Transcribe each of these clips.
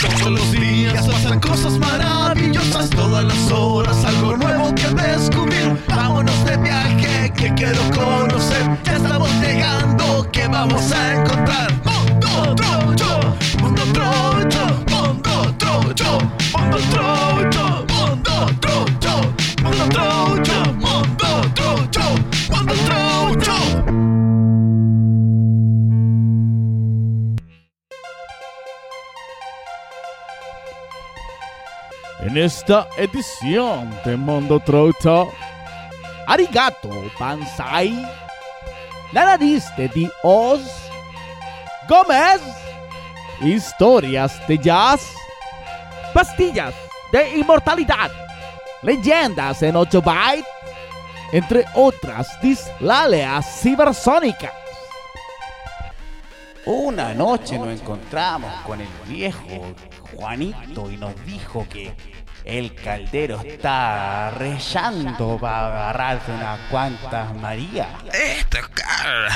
Todos los días pasan cosas maravillosas, todas las horas algo nuevo que descubrir. Vámonos de viaje que quiero conocer. Ya estamos llegando, ¿qué vamos a encontrar? Esta edición de Mundo Troto, Arigato Bansai, La nariz de Dios, Gómez, historias de jazz, pastillas de inmortalidad, leyendas en 8 bytes, entre otras dislaleas cibersónicas. Una noche nos encontramos con el viejo Juanito y nos dijo que el caldero está rellando para agarrarse unas cuantas Marías. Esto, Carlos,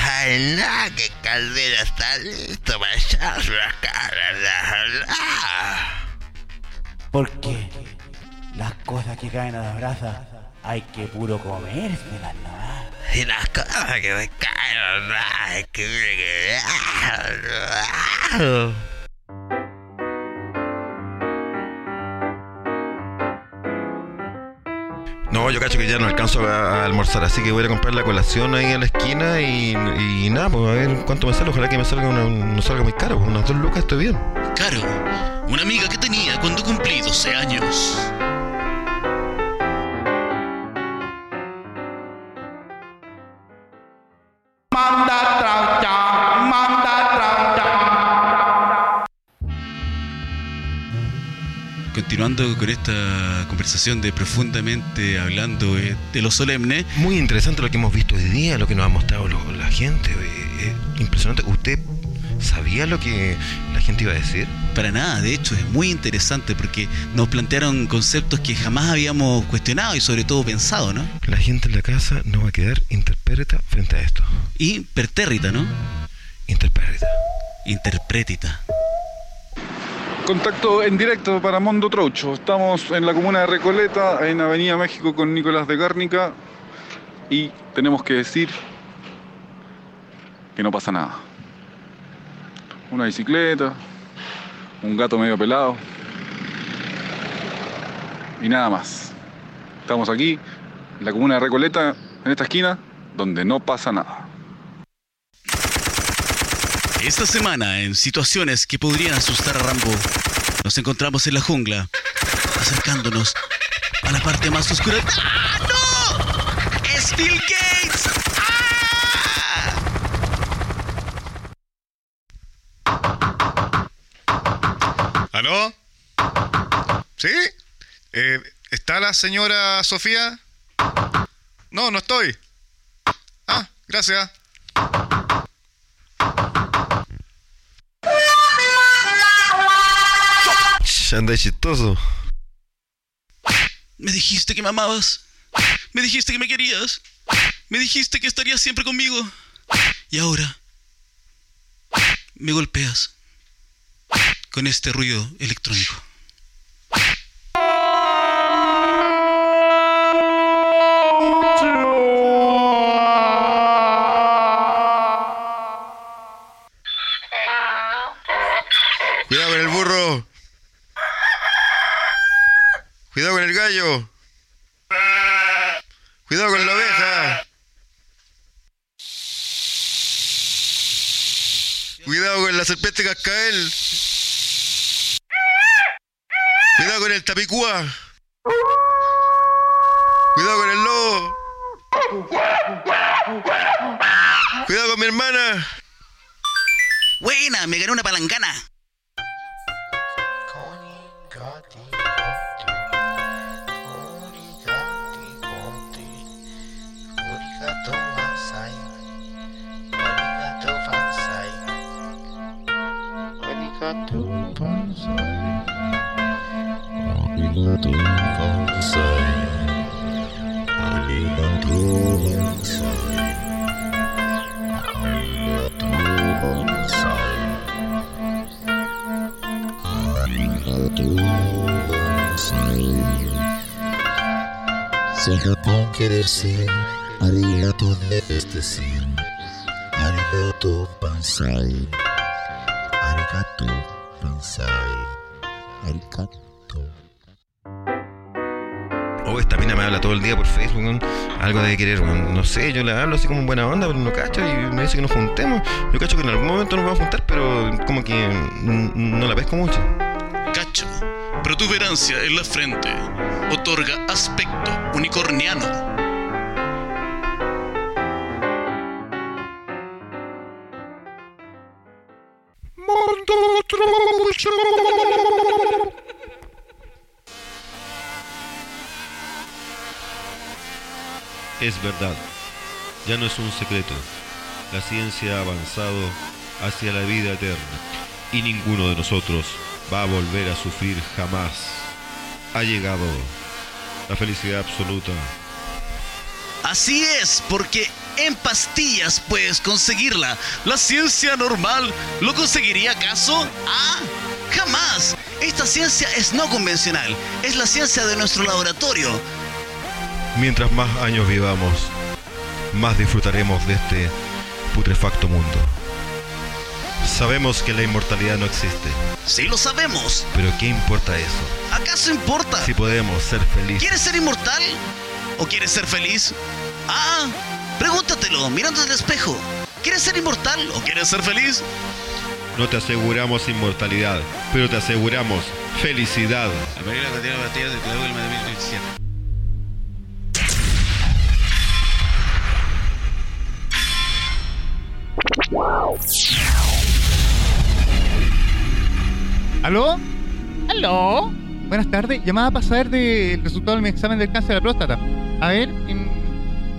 nada, que Caldera está listo para echarse las caras. Porque las cosas que caen a las brasas hay que puro comérselas nomás. Y las cosas que me caen, ay, que No, yo cacho que ya no alcanzo a, almorzar, así que voy a comprar la colación ahí en la esquina y, y nada, pues a ver cuánto me sale. Ojalá que me salga una, no salga muy caro, pues unas dos lucas estoy bien. Caro, una amiga que tenía cuando cumplí 12 años. Continuando con esta conversación de profundamente hablando eh, de lo solemne, Muy interesante lo que hemos visto hoy día, lo que nos ha mostrado lo- la gente. eh, eh, impresionante. ¿Usted sabía lo que la gente iba a decir? para nada, de hecho es muy interesante porque nos plantearon conceptos que jamás habíamos cuestionado y sobre todo pensado, ¿no? La gente en la casa no va a quedar interpreta frente a esto. Y pertérrita, ¿no? Interpreta. Interprétita. Contacto en directo para Mondo Troucho. Estamos en la comuna de Recoleta, en Avenida México con Nicolás de Gárnica. Y tenemos que decir que no pasa nada. Una bicicleta, un gato medio pelado. Y nada más. Estamos aquí, en la comuna de Recoleta, en esta esquina, donde no pasa nada. Esta semana, en situaciones que podrían asustar a Rambo, nos encontramos en la jungla, acercándonos a la parte más oscura. ¡Ah, no! ¡Es Bill Gates! ¿Aló? ¿Sí? Eh, ¿Está la señora Sofía? No, no estoy. Ah, gracias. Anda chistoso. Me dijiste que me amabas. Me dijiste que me querías. Me dijiste que estarías siempre conmigo. Y ahora me golpeas con este ruido electrónico. Cuidado con el burro. Cuidado con el gallo. Cuidado con la oveja. Cuidado con la serpiente cascael. Cuidado con el tapicúa. Cuidado con el lobo. Cuidado con mi hermana. Buena, me gané una palangana. En Japón quiere decir Arigato decir Arigato Banzai. Arigato Banzai. Arigato. Oh, esta mina me habla todo el día por Facebook, algo de querer, no sé, yo le hablo así como en buena onda, pero no cacho y me dice que nos juntemos. Yo cacho que en algún momento nos vamos a juntar, pero como que no la pesco mucho. Cacho, protuberancia en la frente, otorga aspecto unicorniano. Es verdad, ya no es un secreto. La ciencia ha avanzado hacia la vida eterna y ninguno de nosotros va a volver a sufrir jamás. Ha llegado la felicidad absoluta. Así es, porque en pastillas puedes conseguirla. ¿La ciencia normal lo conseguiría acaso? Ah, jamás. Esta ciencia es no convencional. Es la ciencia de nuestro laboratorio. Mientras más años vivamos, más disfrutaremos de este putrefacto mundo. Sabemos que la inmortalidad no existe, Sí lo sabemos. pero ¿qué importa eso? ¿Acaso importa? Si podemos ser felices. ¿Quieres ser inmortal? ¿O quieres ser feliz? Ah, pregúntatelo mirando al espejo. ¿Quieres ser inmortal o quieres ser feliz? No te aseguramos inmortalidad, pero te aseguramos felicidad. ¿Aló? ¿Aló? Buenas tardes. Llamada para saber del resultado de mi examen del cáncer de la próstata. A ver,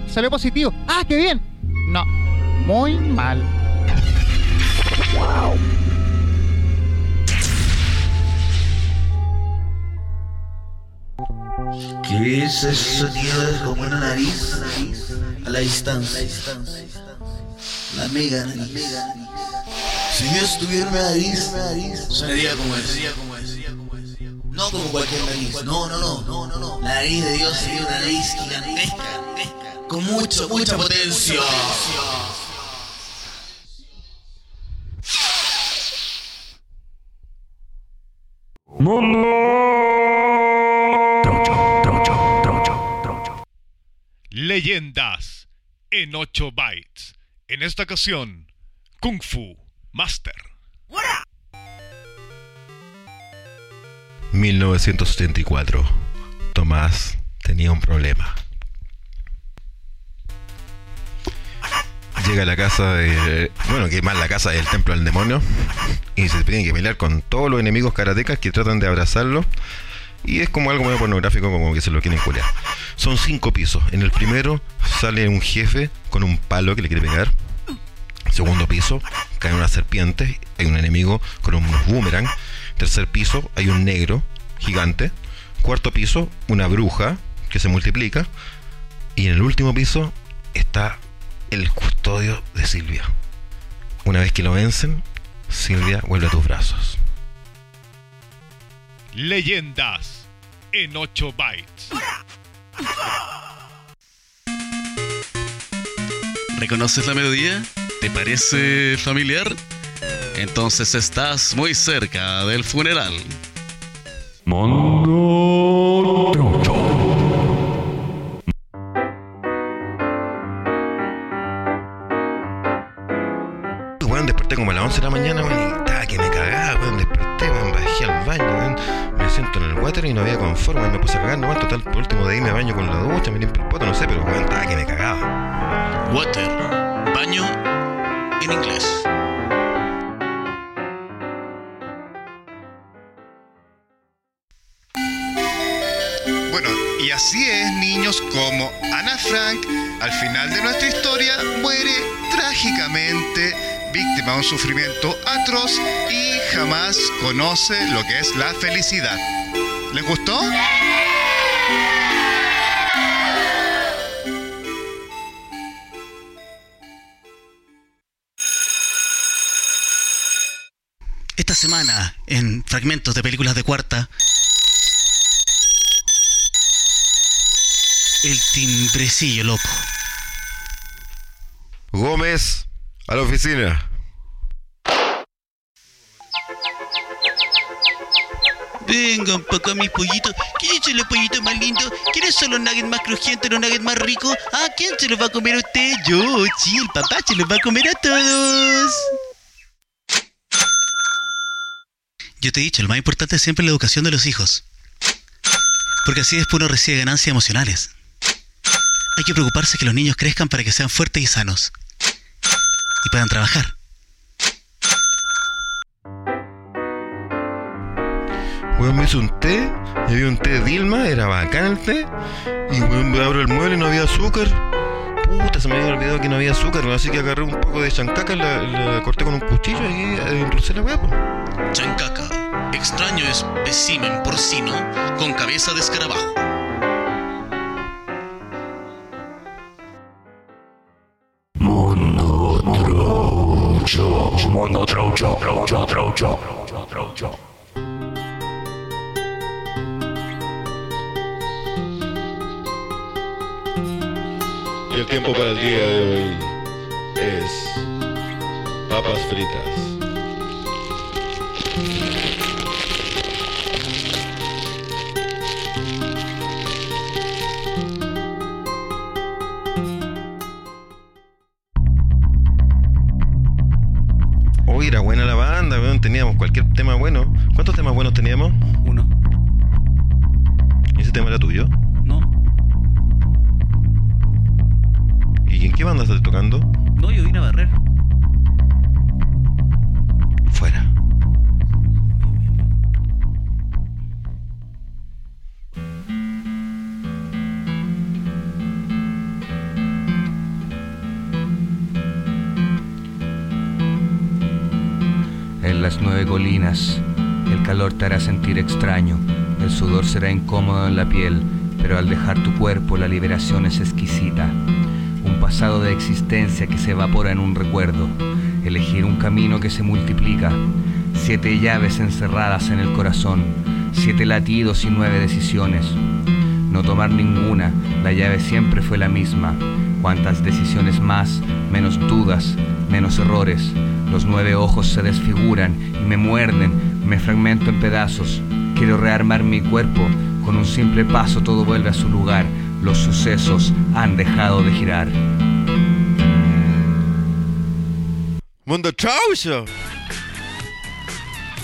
salió positivo. ¡Ah, qué bien! No, muy mal. ¿Qué es ese sonido de como una nariz a la distancia? La mega nariz. Si yo estuviera en mi nariz, sonaría como es. No como cualquier nariz. No, no, no, no, no, no. La nariz de Dios sería una nariz gigantesca, con mucho, mucha potencia. Leyendas en 8 bytes. En esta ocasión, Kung Fu Master. 1974. Tomás tenía un problema. Llega a la casa de. Bueno, que más la casa del templo del demonio. Y se tiene que pelear con todos los enemigos karatecas que tratan de abrazarlo. Y es como algo medio pornográfico, como que se lo quieren culear. Son cinco pisos. En el primero sale un jefe con un palo que le quiere pegar. Segundo piso, cae una serpiente. Hay un enemigo con unos boomerang. Tercer piso, hay un negro gigante. Cuarto piso, una bruja que se multiplica. Y en el último piso está el custodio de Silvia. Una vez que lo vencen, Silvia vuelve a tus brazos. Leyendas en 8 bytes. ¿Reconoces la melodía? ¿Te parece familiar? Entonces estás muy cerca del funeral. Mondo Weón, desperté como a las 11 de la mañana, weón, y estaba que me cagaba, weón. Desperté, weón, bajé al baño, weón. Me siento en el water y no había confort, weón. Me puse a cagar, no, total, por último de ahí me baño con la ducha, me limpio el poto, no sé, pero weón, estaba que me cagaba. Water. Baño en inglés. Bueno, y así es, niños, como Ana Frank, al final de nuestra historia, muere trágicamente víctima de un sufrimiento atroz y jamás conoce lo que es la felicidad. ¿Les gustó? Esta semana, en fragmentos de películas de cuarta, el timbrecillo loco. Gómez, a la oficina. Vengan pa' acá mis pollitos. ¿Quiénes son los pollitos más lindos? ¿Quiénes son los nuggets más crujientes, los nuggets más ricos? Ah, ¿quién se los va a comer a usted? Yo, sí, el papá se los va a comer a todos. Yo te he dicho, lo más importante es siempre la educación de los hijos. Porque así después uno recibe ganancias emocionales. Hay que preocuparse que los niños crezcan para que sean fuertes y sanos. Y puedan trabajar. Weón, me hizo un té, y había un té de Dilma, era bacán el té, y weón, me abro el mueble y no había azúcar. Puta, se me había olvidado que no había azúcar, weón, así que agarré un poco de chancaca, la, la corté con un cuchillo y eh, endulcé la weá, po. Chancaca, extraño espécimen porcino con cabeza de escarabajo. Mundo Troucho, Mundo Troucho, Troucho, Troucho, Troucho, Troucho. Y el tiempo para el día de hoy es papas fritas. Teníamos cualquier tema bueno. ¿Cuántos temas buenos teníamos? Uno. ¿Y ese tema era tuyo? No. ¿Y en qué banda estás tocando? No, yo vine a barrer. Nueve colinas, el calor te hará sentir extraño, el sudor será incómodo en la piel, pero al dejar tu cuerpo la liberación es exquisita. Un pasado de existencia que se evapora en un recuerdo, elegir un camino que se multiplica, siete llaves encerradas en el corazón, siete latidos y nueve decisiones. No tomar ninguna, la llave siempre fue la misma. Cuantas decisiones más, menos dudas, menos errores. Los nueve ojos se desfiguran y me muerden, me fragmento en pedazos. Quiero rearmar mi cuerpo, con un simple paso todo vuelve a su lugar. Los sucesos han dejado de girar. Mundo Troucho.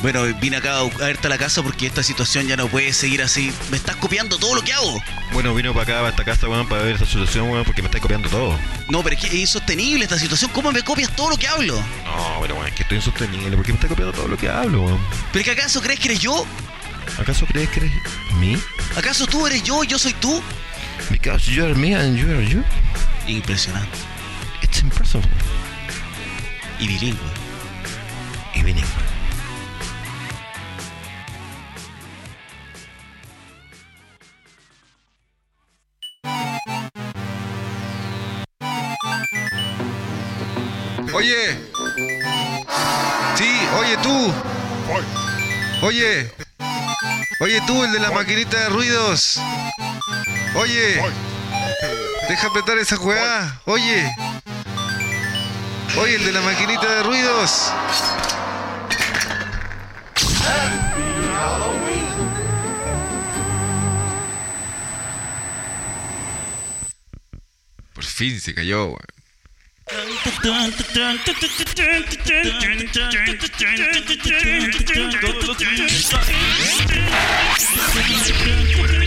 Bueno, vine acá a verte a la casa porque esta situación ya no puede seguir así. Me estás copiando todo lo que hago. Bueno, vino para acá, para esta casa, weón, para ver esta situación, weón, porque me estáis copiando todo. No, pero es que es insostenible esta situación. ¿Cómo me copias todo lo que hablo? No, pero weón, es que estoy insostenible, porque me estáis copiando todo lo que hablo, weón. ¿Pero es que acaso crees que eres yo? ¿Acaso crees que eres mí? ¿Acaso tú eres yo y yo soy tú? Because you are me and you are you. Impresionante. It's impressive. Y bilingüe. Y bilingüe. Oye. Sí, oye tú. Oye. Oye tú, el de la maquinita de ruidos. Oye. Deja apretar esa juega. Oye. Oye, el de la maquinita de ruidos. Por fin se cayó, weón. Thank you.